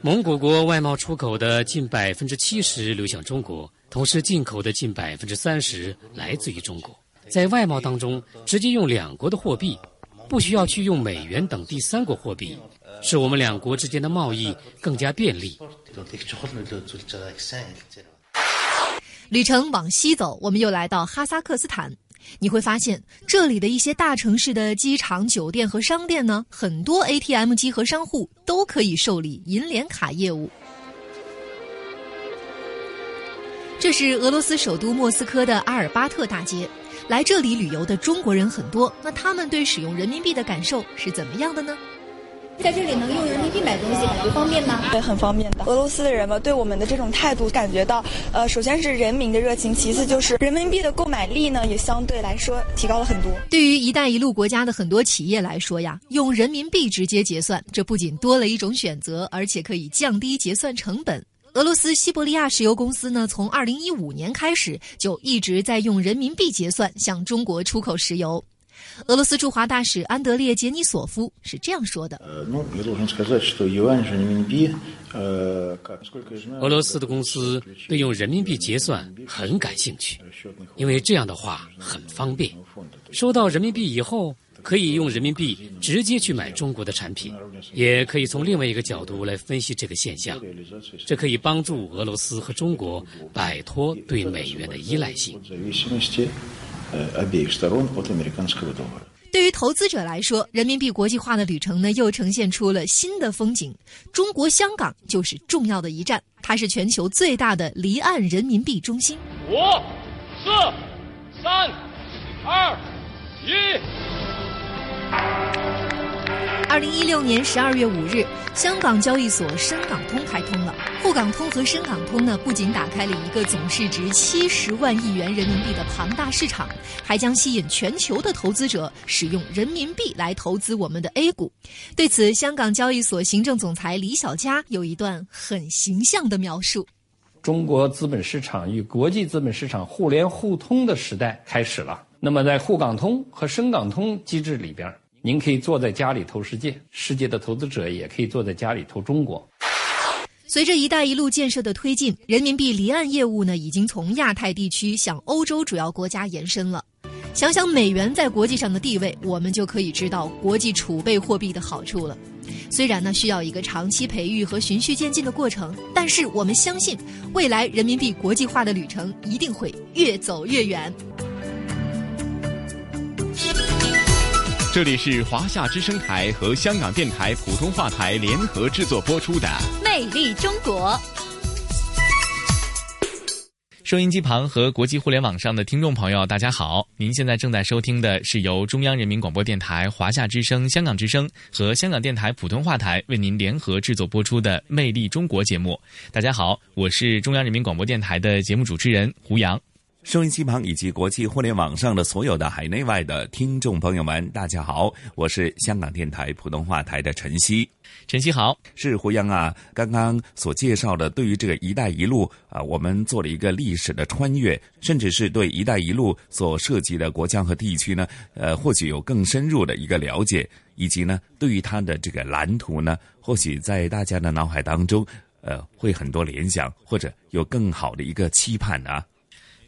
Speaker 19: 蒙古国外贸出口的近百分之七十流向中国，同时进口的近百分之三十来自于中国。在外贸当中，直接用两国的货币。不需要去用美元等第三国货币，使我们两国之间的贸易更加便利。
Speaker 5: 旅程往西走，我们又来到哈萨克斯坦。你会发现，这里的一些大城市的机场、酒店和商店呢，很多 ATM 机和商户都可以受理银联卡业务。这是俄罗斯首都莫斯科的阿尔巴特大街。来这里旅游的中国人很多，那他们对使用人民币的感受是怎么样的呢？
Speaker 20: 在这里能用人民币买东西，感觉方便吗？
Speaker 21: 对，很方便的。俄罗斯的人嘛，对我们的这种态度感觉到，呃，首先是人民的热情，其次就是人民币的购买力呢，也相对来说提高了很多。
Speaker 5: 对于“一带一路”国家的很多企业来说呀，用人民币直接结算，这不仅多了一种选择，而且可以降低结算成本。俄罗斯西伯利亚石油公司呢，从二零一五年开始就一直在用人民币结算向中国出口石油。俄罗斯驻华大使安德烈杰尼索夫是这样说的：“
Speaker 19: 俄罗斯的公司对用人民币结算很感兴趣，因为这样的话很方便。收到人民币以后。”可以用人民币直接去买中国的产品，也可以从另外一个角度来分析这个现象，这可以帮助俄罗斯和中国摆脱对美元的依赖性。
Speaker 5: 对于投资者来说，人民币国际化的旅程呢，又呈现出了新的风景。中国香港就是重要的一站，它是全球最大的离岸人民币中心。
Speaker 22: 五、四、三、二、一。
Speaker 5: 二零一六年十二月五日，香港交易所深港通开通了。沪港通和深港通呢，不仅打开了一个总市值七十万亿元人民币的庞大市场，还将吸引全球的投资者使用人民币来投资我们的 A 股。对此，香港交易所行政总裁李小加有一段很形象的描述：
Speaker 23: 中国资本市场与国际资本市场互联互通的时代开始了。那么，在沪港通和深港通机制里边，您可以坐在家里投世界，世界的投资者也可以坐在家里投中国。
Speaker 5: 随着“一带一路”建设的推进，人民币离岸业务呢，已经从亚太地区向欧洲主要国家延伸了。想想美元在国际上的地位，我们就可以知道国际储备货币的好处了。虽然呢需要一个长期培育和循序渐进的过程，但是我们相信，未来人民币国际化的旅程一定会越走越远。
Speaker 1: 这里是华夏之声台和香港电台普通话台联合制作播出的《
Speaker 2: 魅力中国》。
Speaker 4: 收音机旁和国际互联网上的听众朋友，大家好！您现在正在收听的是由中央人民广播电台、华夏之声、香港之声和香港电台普通话台为您联合制作播出的《魅力中国》节目。大家好，我是中央人民广播电台的节目主持人胡杨。
Speaker 3: 收音机旁以及国际互联网上的所有的海内外的听众朋友们，大家好，我是香港电台普通话台的陈曦。
Speaker 4: 陈曦好，
Speaker 3: 是胡杨啊。刚刚所介绍的，对于这个“一带一路”啊，我们做了一个历史的穿越，甚至是对“一带一路”所涉及的国家和地区呢，呃，或许有更深入的一个了解，以及呢，对于它的这个蓝图呢，或许在大家的脑海当中，呃，会很多联想，或者有更好的一个期盼啊。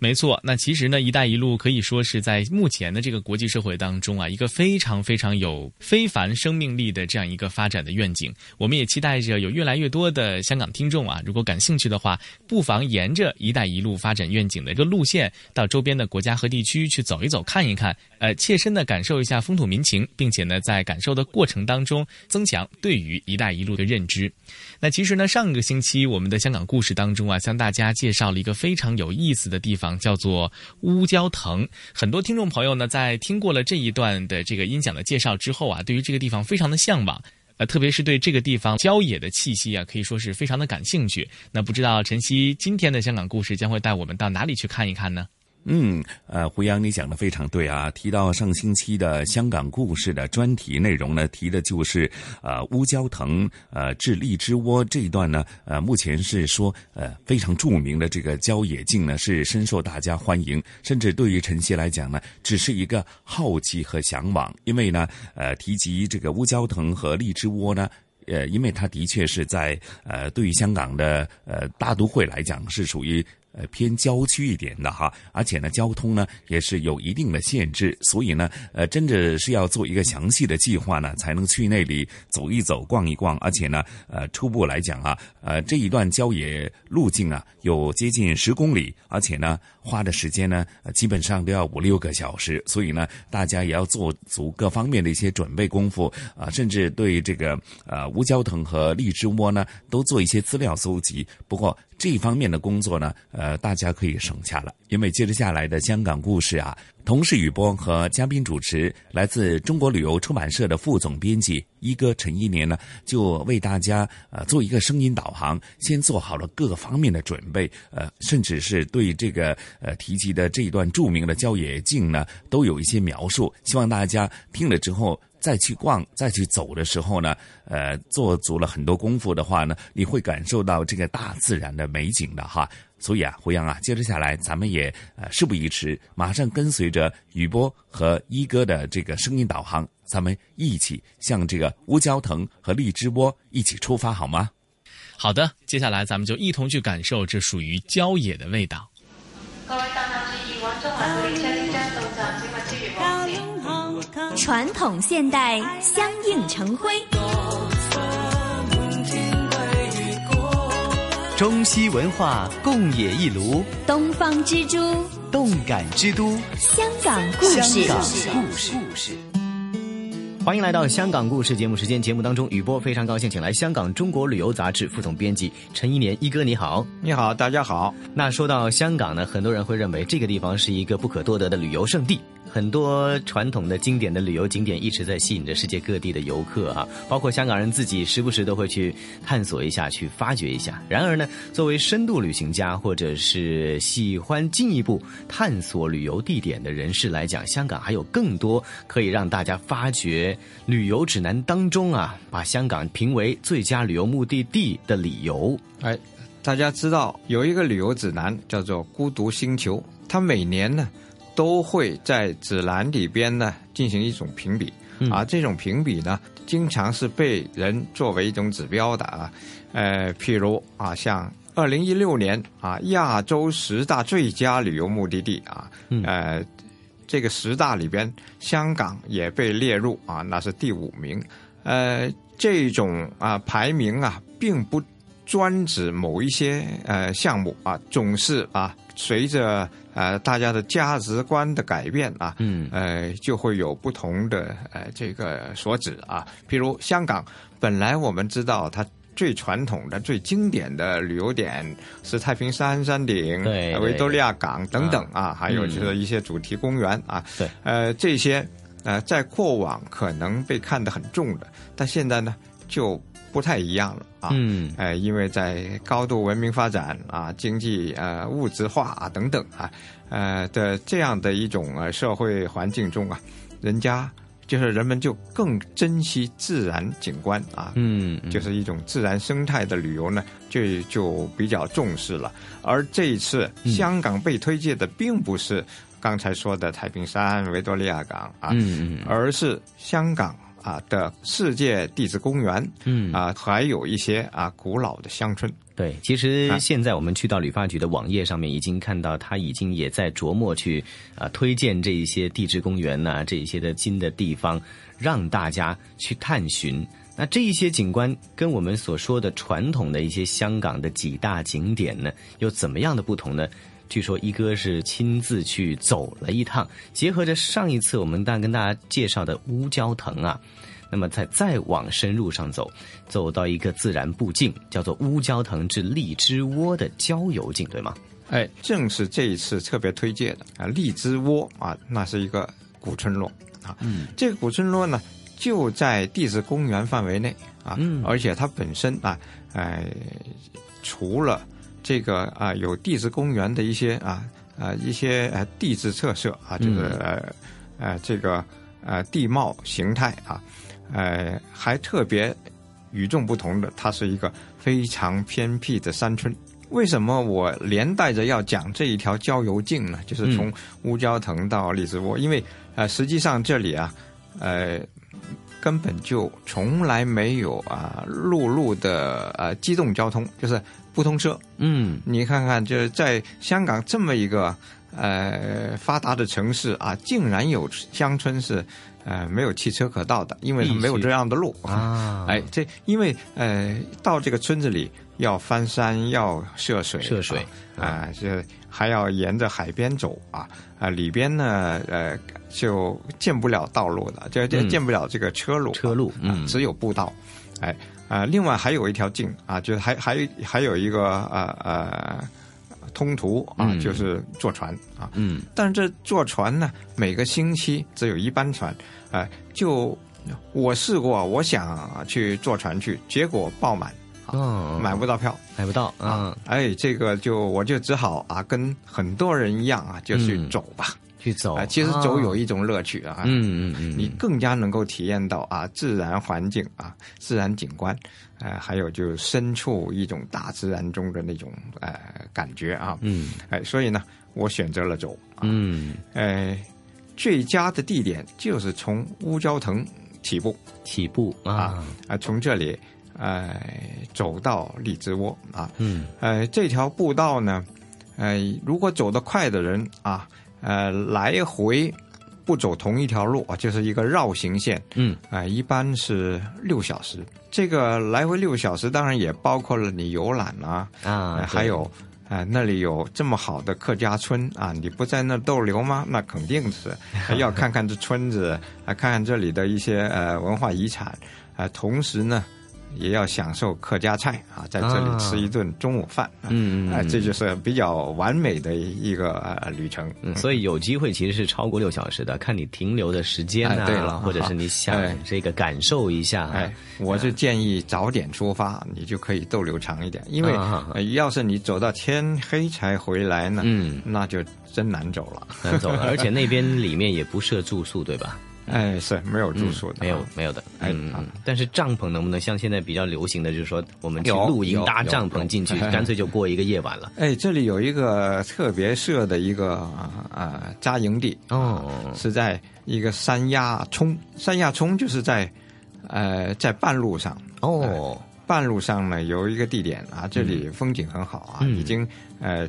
Speaker 4: 没错，那其实呢，“一带一路”可以说是在目前的这个国际社会当中啊，一个非常非常有非凡生命力的这样一个发展的愿景。我们也期待着有越来越多的香港听众啊，如果感兴趣的话，不妨沿着“一带一路”发展愿景的一个路线，到周边的国家和地区去走一走、看一看，呃，切身的感受一下风土民情，并且呢，在感受的过程当中，增强对于“一带一路”的认知。那其实呢，上个星期我们的香港故事当中啊，向大家介绍了一个非常有意思的地方，叫做乌蛟藤。很多听众朋友呢，在听过了这一段的这个音响的介绍之后啊，对于这个地方非常的向往，呃，特别是对这个地方郊野的气息啊，可以说是非常的感兴趣。那不知道晨曦今天的香港故事将会带我们到哪里去看一看呢？
Speaker 3: 嗯，呃，胡杨，你讲的非常对啊。提到上星期的香港故事的专题内容呢，提的就是呃乌蛟藤呃至荔枝窝这一段呢，呃，目前是说呃非常著名的这个郊野径呢，是深受大家欢迎，甚至对于晨曦来讲呢，只是一个好奇和向往，因为呢，呃，提及这个乌蛟藤和荔枝窝呢。呃，因为它的确是在呃，对于香港的呃大都会来讲，是属于。呃，偏郊区一点的哈，而且呢，交通呢也是有一定的限制，所以呢，呃，真的是要做一个详细的计划呢，才能去那里走一走、逛一逛。而且呢，呃，初步来讲啊，呃，这一段郊野路径啊，有接近十公里，而且呢，花的时间呢，基本上都要五六个小时。所以呢，大家也要做足各方面的一些准备功夫啊，甚至对这个呃乌蛟腾和荔枝窝呢，都做一些资料搜集。不过，这一方面的工作呢，呃，大家可以省下了，因为接着下来的香港故事啊，同事雨波和嘉宾主持来自中国旅游出版社的副总编辑一哥陈一年呢，就为大家呃做一个声音导航，先做好了各方面的准备，呃，甚至是对这个呃提及的这一段著名的郊野径呢，都有一些描述，希望大家听了之后。再去逛、再去走的时候呢，呃，做足了很多功夫的话呢，你会感受到这个大自然的美景的哈。所以啊，胡杨啊，接着下来，咱们也呃事不宜迟，马上跟随着雨波和一哥的这个声音导航，咱们一起向这个乌蛟腾和荔枝窝一起出发，好吗？
Speaker 4: 好的，接下来咱们就一同去感受这属于郊野的味道。
Speaker 2: 传统现代相映成辉，
Speaker 24: 中西文化共冶一炉，
Speaker 2: 东方之珠，
Speaker 24: 动感之都，
Speaker 2: 香港故事。
Speaker 24: 香港故事。欢迎来到《香港故事》节目时间。节目当中，雨波非常高兴，请来香港《中国旅游杂志》副总编辑陈一年一哥，你好，
Speaker 25: 你好，大家好。
Speaker 24: 那说到香港呢，很多人会认为这个地方是一个不可多得的旅游胜地。很多传统的经典的旅游景点一直在吸引着世界各地的游客啊，包括香港人自己时不时都会去探索一下，去发掘一下。然而呢，作为深度旅行家或者是喜欢进一步探索旅游地点的人士来讲，香港还有更多可以让大家发掘旅游指南当中啊，把香港评为最佳旅游目的地的理由。
Speaker 25: 哎，大家知道有一个旅游指南叫做《孤独星球》，它每年呢。都会在指南里边呢进行一种评比，啊，这种评比呢经常是被人作为一种指标的啊，呃，譬如啊，像二零一六年啊，亚洲十大最佳旅游目的地啊，呃，这个十大里边，香港也被列入啊，那是第五名。呃，这种啊排名啊，并不专指某一些呃项目啊，总是啊，随着呃大家的价值观的改变啊，嗯，呃，就会有不同的呃这个所指啊。譬如香港，本来我们知道它最传统的、最经典的旅游点是太平山山顶、
Speaker 24: 对
Speaker 25: 维多利亚港等等啊，
Speaker 24: 嗯
Speaker 25: 还有就是一些主题公园啊，
Speaker 24: 对，
Speaker 25: 呃，这些呃在过往可能被看得很重的，但现在呢就不太一样了啊，
Speaker 24: 嗯，
Speaker 25: 呃，因为在高度文明发展啊、经济呃物质化啊等等啊，呃的这样的一种呃社会环境中啊，人家就是人们就更珍惜自然景观啊，
Speaker 24: 嗯，
Speaker 25: 就是一种自然生态的旅游呢，就就比较重视了。而这一次香港被推介的并不是刚才说的太平山、维多利亚港啊，
Speaker 24: 嗯嗯。
Speaker 25: 而是香港啊的世界地质公园，
Speaker 24: 嗯
Speaker 25: 啊，还有一些啊古老的乡村。
Speaker 24: 对，其实
Speaker 25: 啊
Speaker 24: 现在我们去到旅发局的网页上面，已经看到他已经也在琢磨去啊、推荐这一些地质公园呐、这一些的新的地方，让大家去探寻。那这一些景观跟我们所说的传统的一些香港的几大景点呢，有怎么样的不同呢？据说一哥是亲自去走了一趟，结合着上一次我们大跟大家介绍的乌蛟藤啊，那么再再往深入上走，走到一个自然步径，叫做乌蛟藤至荔枝窝的郊游径，对吗？
Speaker 25: 哎，正是这一次特别推荐的啊，荔枝窝啊，那是一个古村落啊。
Speaker 24: 嗯，
Speaker 25: 这个古村落呢，就在地质公园范围内啊，
Speaker 24: 嗯
Speaker 25: 而且它本身啊，哎、除了这个啊有地质公园的一些啊啊一些呃地质特色啊，就是
Speaker 24: 嗯
Speaker 25: 呃呃这个呃地貌形态啊，呃还特别与众不同的，它是一个非常偏僻的山村。为什么我连带着要讲这一条郊游径呢？就是从乌蛟腾到荔枝窝，因为呃，实际上这里啊，呃，根本就从来没有啊陆路的呃机动交通，就是不通车。
Speaker 24: 嗯，
Speaker 25: 你看看，就是在香港这么一个呃发达的城市啊，竟然有乡村是呃没有汽车可到的，因为它没有这样的路。
Speaker 24: 啊。
Speaker 25: 哎，这因为呃到这个村子里要翻山，要涉水，
Speaker 24: 涉水
Speaker 25: 啊，这、还要沿着海边走啊啊，里边呢呃就建不了道路的，就就建不了这个车路，
Speaker 24: 车路，
Speaker 25: 嗯，只有步道，哎啊，另外还有一条径啊，就是还还还有一个呃呃通途啊，
Speaker 24: 嗯
Speaker 25: 就是坐船啊，
Speaker 24: 嗯，
Speaker 25: 但是这坐船呢，每个星期只有一班船，哎、就我试过，我想去坐船去，结果爆满。
Speaker 24: 嗯，
Speaker 25: 买不到票，
Speaker 24: 买不到啊！
Speaker 25: 哎，这个就我就只好啊，跟很多人一样啊，就去
Speaker 24: 嗯
Speaker 25: 走吧。
Speaker 24: 去走。
Speaker 25: 啊，其实走有一种乐趣啊，
Speaker 24: 嗯嗯嗯，
Speaker 25: 你更加能够体验到啊自然环境啊自然景观，呃，还有就是身处一种大自然中的那种呃感觉啊，
Speaker 24: 嗯，
Speaker 25: 哎，所以呢，我选择了走，
Speaker 24: 嗯，
Speaker 25: 呃，最佳的地点就是从乌蛟腾起步，
Speaker 24: 起步啊
Speaker 25: 啊，从这里呃走到荔枝窝啊，
Speaker 24: 嗯，
Speaker 25: 呃，这条步道呢，呃，如果走得快的人啊，呃，来回不走同一条路啊，就是一个绕行线，
Speaker 24: 嗯，
Speaker 25: 啊、一般是六小时。这个来回六小时，当然也包括了你游览啊，
Speaker 24: 啊
Speaker 25: 呃还有。啊、那里有这么好的客家村啊！你不在那儿逗留吗？那肯定是 要看看这村子，啊，看看这里的一些呃文化遗产，啊，同时呢，也要享受客家菜啊，在这里吃一顿中午饭，啊
Speaker 24: 嗯嗯
Speaker 25: 啊，这就是比较完美的一个呃旅程。
Speaker 24: 嗯，所以有机会其实是超过六小时的，看你停留的时间啊、
Speaker 25: 哎对了
Speaker 24: 或者是你想
Speaker 25: 哎
Speaker 24: 这个感受一下、啊。
Speaker 25: 哎，我是建议早点出发，你就可以逗留长一点。因为、要是你走到天黑才回来呢，
Speaker 24: 嗯，
Speaker 25: 那就真难走了，
Speaker 24: 难走了，而且那边里面也不设住宿，对吧？
Speaker 25: 哎，是没有住宿的，
Speaker 24: 没有没有的，
Speaker 25: 哎
Speaker 24: 嗯嗯。但是帐篷能不能像现在比较流行的，就是说我们去露营搭帐篷进去，
Speaker 25: 哎
Speaker 24: 干脆就过一个夜晚了。
Speaker 25: 哎，这里有一个特别设的一个啊、呃扎营地
Speaker 24: 哦，
Speaker 25: 是在一个山崖冲，山崖冲就是在呃，在半路上。
Speaker 24: 哦，
Speaker 25: 半路上呢有一个地点啊，这里风景很好啊，
Speaker 24: 嗯。
Speaker 25: 已经呃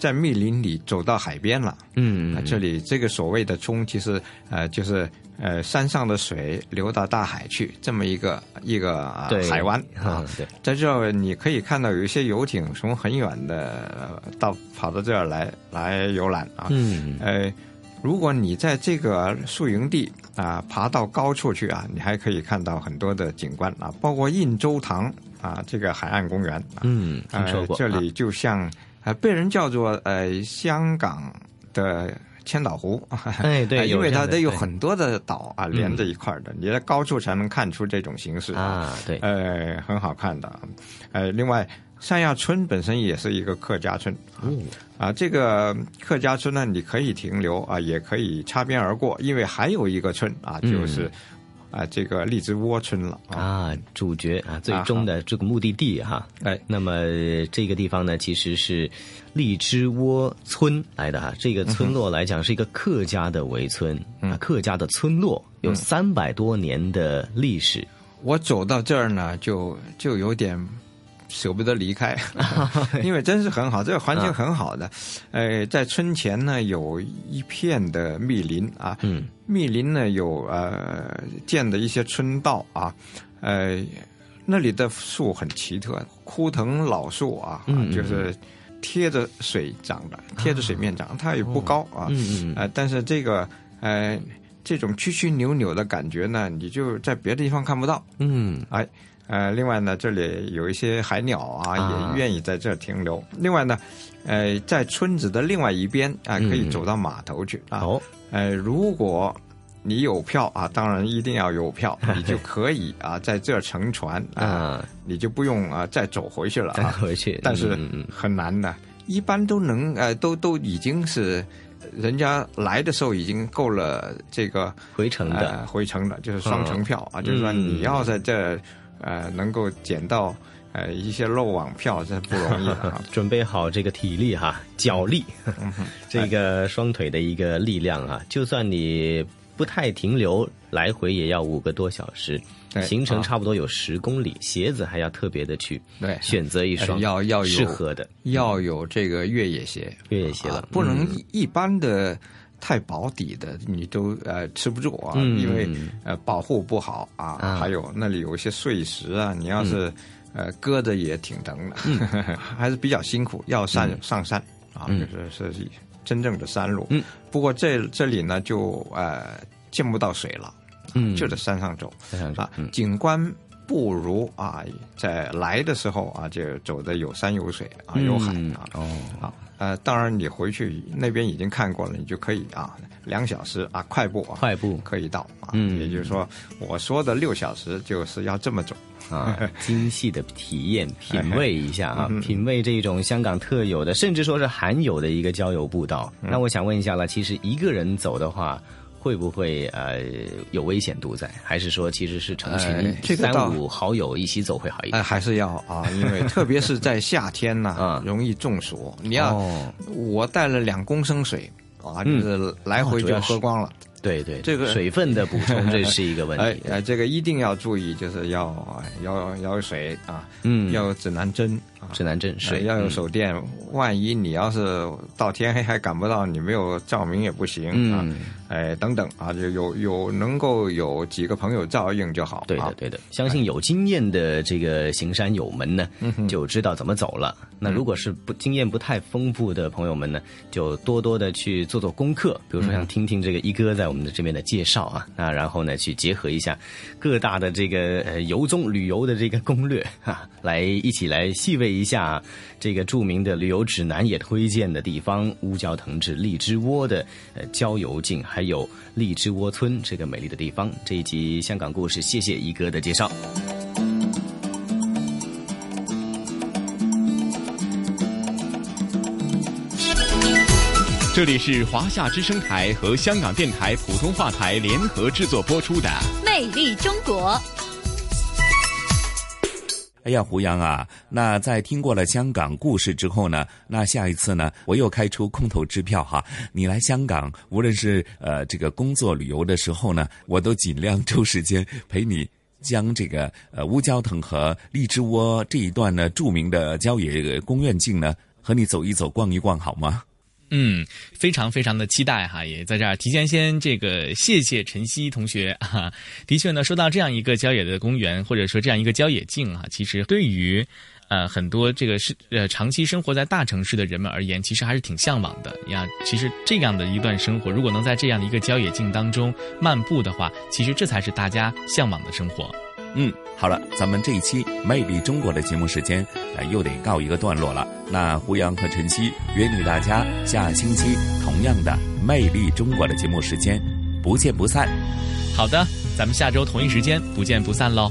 Speaker 25: 在密林里走到海边了。
Speaker 24: 嗯
Speaker 25: 啊，这里这个所谓的冲，其实呃就是呃山上的水流到大海去，这么一个一个、海湾 啊在这儿你可以看到有一些游艇从很远的呃到跑到这儿来来游览啊。
Speaker 24: 嗯
Speaker 25: 呃，如果你在这个宿营地啊爬到高处去啊，你还可以看到很多的景观啊，包括印洲塘啊这个海岸公园啊。
Speaker 24: 嗯，听说过。
Speaker 25: 呃、这里就像呃被人叫做呃香港的千岛湖，
Speaker 24: 哎对
Speaker 25: 呃因为它都有很多的岛啊
Speaker 24: 嗯。
Speaker 25: 连在一块儿的，你在高处才能看出这种形式
Speaker 24: 啊对。
Speaker 25: 呃，很好看的，呃，另外。三亚村本身也是一个客家村，
Speaker 24: 哦。
Speaker 25: 啊，这个客家村呢，你可以停留啊，也可以擦边而过，因为还有一个村啊，
Speaker 24: 嗯
Speaker 25: 就是、啊这个荔枝窝村了啊。
Speaker 24: 啊，主角啊，最终的这个目的地哈。
Speaker 25: 哎，
Speaker 24: 那么这个地方呢，其实是荔枝窝村来的哈。这个村落来讲是一个客家的围村啊，客家的村落有三百多年的历史。
Speaker 25: 我走到这儿呢，就就有点舍不得离开，因为真是很好，这个环境很好的。呃，在村前呢有一片的密林啊，
Speaker 24: 嗯，
Speaker 25: 密林呢有呃建的一些村道啊，呃，那里的树很奇特，枯藤老树啊，
Speaker 24: 嗯嗯
Speaker 25: 就是贴着水长的，贴着水面长，它也不高啊，呃，但是这个呃这种曲曲扭扭的感觉呢，你就在别的地方看不到。
Speaker 24: 嗯，
Speaker 25: 哎，呃，另外呢，这里有一些海鸟啊，
Speaker 24: 啊
Speaker 25: 也愿意在这儿停留。另外呢，呃，在村子的另外一边啊，可以
Speaker 24: 嗯
Speaker 25: 走到码头去啊。
Speaker 24: 哦，
Speaker 25: 呃，如果你有票啊，当然一定要有票，你就可以啊在这儿乘船啊，你就不用啊再走回去了
Speaker 24: 再
Speaker 25: 啊。
Speaker 24: 回去，
Speaker 25: 但是很难的，一般都能呃都都已经是。人家来的时候已经够了这个
Speaker 24: 回程的
Speaker 25: 呃回程的，就是双程票啊，
Speaker 24: 嗯
Speaker 25: 就是说
Speaker 24: 嗯
Speaker 25: 你要在这呃能够捡到呃一些漏网票，这不容易啊。
Speaker 24: 准备好这个体力哈，脚力，
Speaker 25: 嗯
Speaker 24: 这个双腿的一个力量啊，就算你不太停留，来回也要五个多小时，行程
Speaker 25: 啊。
Speaker 24: 差不多有十公里，鞋子还要特别的去
Speaker 25: 对。
Speaker 24: 选择一双
Speaker 25: 呃要要有
Speaker 24: 适合的，
Speaker 25: 要有这个越野鞋，
Speaker 24: 越野鞋了。
Speaker 25: 啊，不能一般的太保底的你都呃吃不住啊，
Speaker 24: 嗯。
Speaker 25: 因为呃保护不好啊，
Speaker 24: 啊。
Speaker 25: 还有那里有一些碎石啊，你要是、呃搁着也挺疼的，还是比较辛苦，要上、
Speaker 24: 嗯。
Speaker 25: 上山啊，
Speaker 24: 嗯。
Speaker 25: 就是是真正的山路。
Speaker 24: 嗯，
Speaker 25: 不过这这里呢就呃见不到水了，
Speaker 24: 嗯。
Speaker 25: 就在山上走，啊
Speaker 24: 嗯，
Speaker 25: 景观。不如啊，在来的时候啊，就走的有山有水啊，有海
Speaker 24: 嗯
Speaker 25: 啊。
Speaker 24: 哦，
Speaker 25: 啊，呃，当然你回去那边已经看过了，你就可以啊，两小时啊，快步啊，
Speaker 24: 快步
Speaker 25: 可以到啊。
Speaker 24: 嗯
Speaker 25: 也就是说，我说的六小时就是要这么走。
Speaker 24: 啊，精细的体验、品味一下啊，
Speaker 25: 嗯
Speaker 24: 品味这种香港特有的，甚至说是罕有的一个郊游步道。
Speaker 25: 嗯
Speaker 24: 那我想问一下了，其实一个人走的话，会不会呃有危险度在？还是说其实是成群、
Speaker 25: 哎这个
Speaker 24: 三五好友一起走会好一
Speaker 25: 哎，
Speaker 24: 点？
Speaker 25: 还是要啊，因为 特别是在夏天呢、
Speaker 24: 啊
Speaker 25: 容易中暑。你要、
Speaker 24: 哦
Speaker 25: 我带了两公升水啊，就
Speaker 24: 嗯
Speaker 25: 是来回就喝光了。
Speaker 24: 对对，
Speaker 25: 这个
Speaker 24: 水分的补充这是一个问
Speaker 25: 哎
Speaker 24: 题。
Speaker 25: 哎，这个一定要注意，就是要要要有水啊，
Speaker 24: 嗯
Speaker 25: 要有指南针啊，
Speaker 24: 指南针水
Speaker 25: 哎要有
Speaker 24: 嗯
Speaker 25: 手电。万一你要是到天黑 还赶不到，你没有照明也不行啊
Speaker 24: 嗯。
Speaker 25: 哎，等等啊，就有有能够有几个朋友照应就好。啊
Speaker 24: 对的，对的，相信有经验的这个行山友们呢，
Speaker 25: 嗯
Speaker 24: 就知道怎么走了。那如果是不经验不太丰富的朋友们呢，就多多的去做做功课，比如说像听听这个一哥在我们的这边的介绍啊，那然后呢去结合一下各大的这个呃游踪旅游的这个攻略啊、来一起来细味一下这个著名的旅游指南也推荐的地方——乌蛟腾至荔枝窝的呃郊游径，还有荔枝窝村这个美丽的地方。这一集香港故事，谢谢一哥的介绍。
Speaker 1: 这里是华夏之声台和香港电台普通话台联合制作播出的《
Speaker 2: 魅力中国》。
Speaker 3: 哎呀，胡杨啊，那在听过了香港故事之后呢，那下一次呢，我又开出空头支票哈，你来香港，无论是呃这个工作旅游的时候呢，我都尽量抽时间陪你将这个呃乌蛟腾和荔枝窝这一段呢著名的郊野公园径呢，和你走一走、逛一逛，好吗？
Speaker 4: 嗯，非常非常的期待哈，也在这儿提前先这个谢谢晨曦同学哈。的确呢，说到这样一个郊野的公园，或者说这样一个郊野径啊，其实对于呃很多这个是呃长期生活在大城市的人们而言，其实还是挺向往的呀。其实这样的一段生活，如果能在这样的一个郊野径当中漫步的话，其实这才是大家向往的生活。
Speaker 3: 嗯，好了，咱们这一期《魅力中国》的节目时间啊，又得告一个段落了。那胡杨和晨曦约定大家下星期同样的《魅力中国》的节目时间，不见不散。
Speaker 4: 好的，咱们下周同一时间不见不散喽。